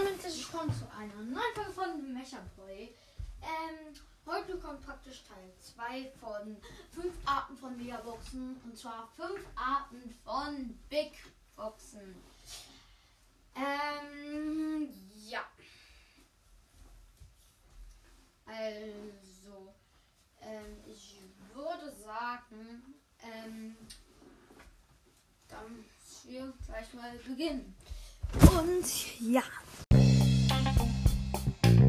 Hallo und herzlich willkommen zu einer neuen Folge von Mechaboy. Ähm, heute kommt praktisch Teil 2 von 5 Arten von Megaboxen und zwar 5 Arten von Big Boxen. Ähm, ja. Also, ähm, ich würde sagen, ähm, dann wir gleich mal beginnen. Und ja.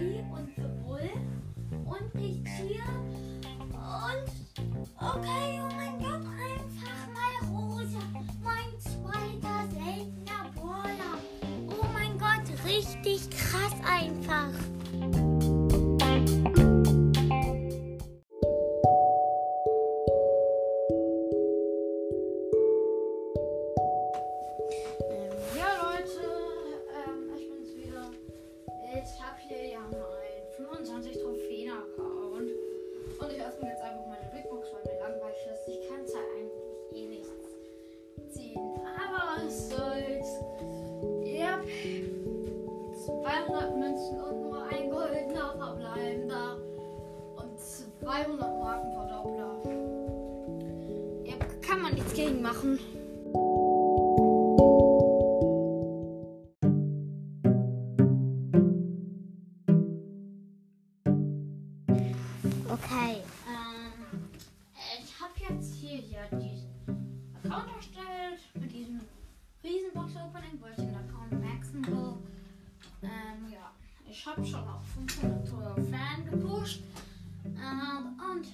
Shelly und für Bull. Und Pichier. Und. Okay, oh mein Gott, einfach mal rosa. Mein zweiter seltener Brawler. Oh mein Gott, richtig 200 Markenverdoppler. Yep, kann man nichts gegen machen. Okay, ähm, ich habe jetzt hier ja diesen Account erstellt mit diesem Riesenbox-Opening, wo ich den Account maxen will. Ähm, ja, ich habe schon auf 500 Euro Fan gepusht. Ähm, und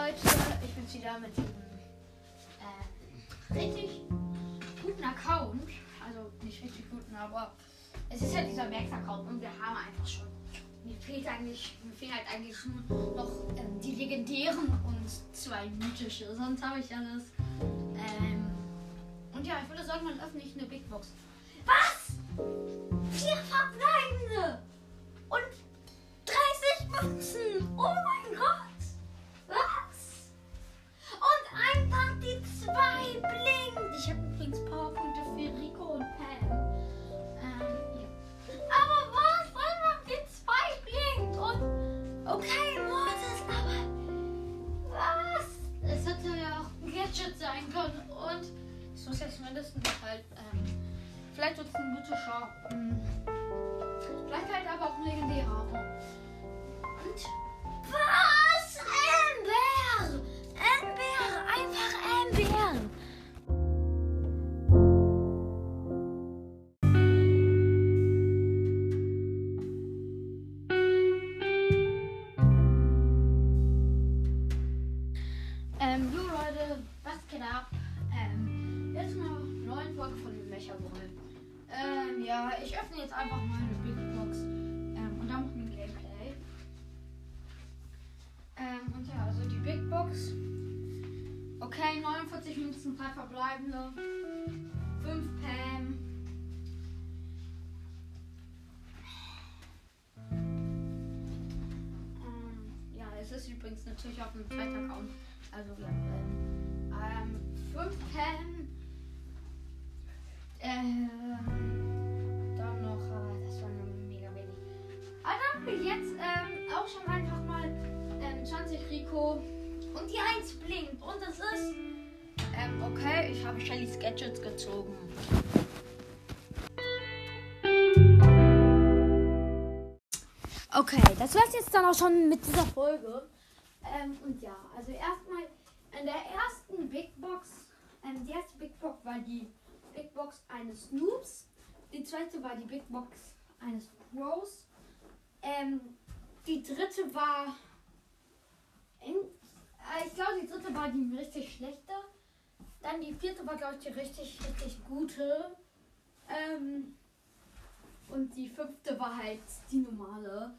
Leute, ich bin wieder mit diesem äh, richtig guten Account. Also nicht richtig guten, aber es ist ja dieser Max-Account und wir haben einfach schon. Mir fehlt eigentlich, mir fehlen halt eigentlich nur noch ähm, die legendären und zwei mythische. Sonst habe ich alles. Ähm, und ja, ich würde sagen, dann öffne ich eine Big Box. Muss jetzt mindestens halt, ähm, vielleicht wird es ein mythischer. Ähm, vielleicht halt aber auch ein legendärer. Dem Mechaboy. Ähm, ja, ich öffne jetzt einfach mal eine Big Box. Ähm, und dann machen wir ein Gameplay. Ähm, und ja, also die Big Box. Okay, 49 Münzen, 3 verbleibende. 5 Pam. Ähm, ja, es ist übrigens natürlich auf dem zweiten Account. Also ja, ähm, 5 Pam. Ähm, dann noch, aber das war nur mega wenig. Aber dann haben wir jetzt ähm, auch schon einfach mal 20 Rico. Und die 1 blinkt. Und es ist. Ähm, okay, ich habe Shellys Gadgets gezogen. Okay, das war's jetzt dann auch schon mit dieser Folge. Ähm, und ja, also erstmal in der ersten Big Box, ähm, die erste Big Box war die Big Box eines Snoops. Die zweite war die Big Box eines Pros. Ähm, die dritte war. Äh, ich glaube, die dritte war die richtig schlechte. Dann die vierte war, glaube ich, die richtig, richtig gute. Ähm, und die fünfte war halt die normale.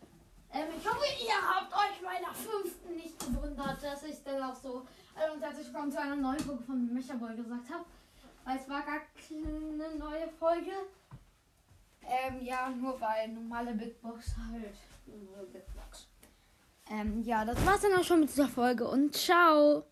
Ähm, ich hoffe, ihr habt euch bei der fünften nicht gewundert, dass ich dann auch so äh, und dass ich schon zu einer neuen Folge von Mechaboy gesagt habe. Weil es war gar keine neue Folge. Ähm, ja, nur weil normale Big Box halt. Big Box. Ähm, ja, das war's dann auch schon mit dieser Folge und ciao.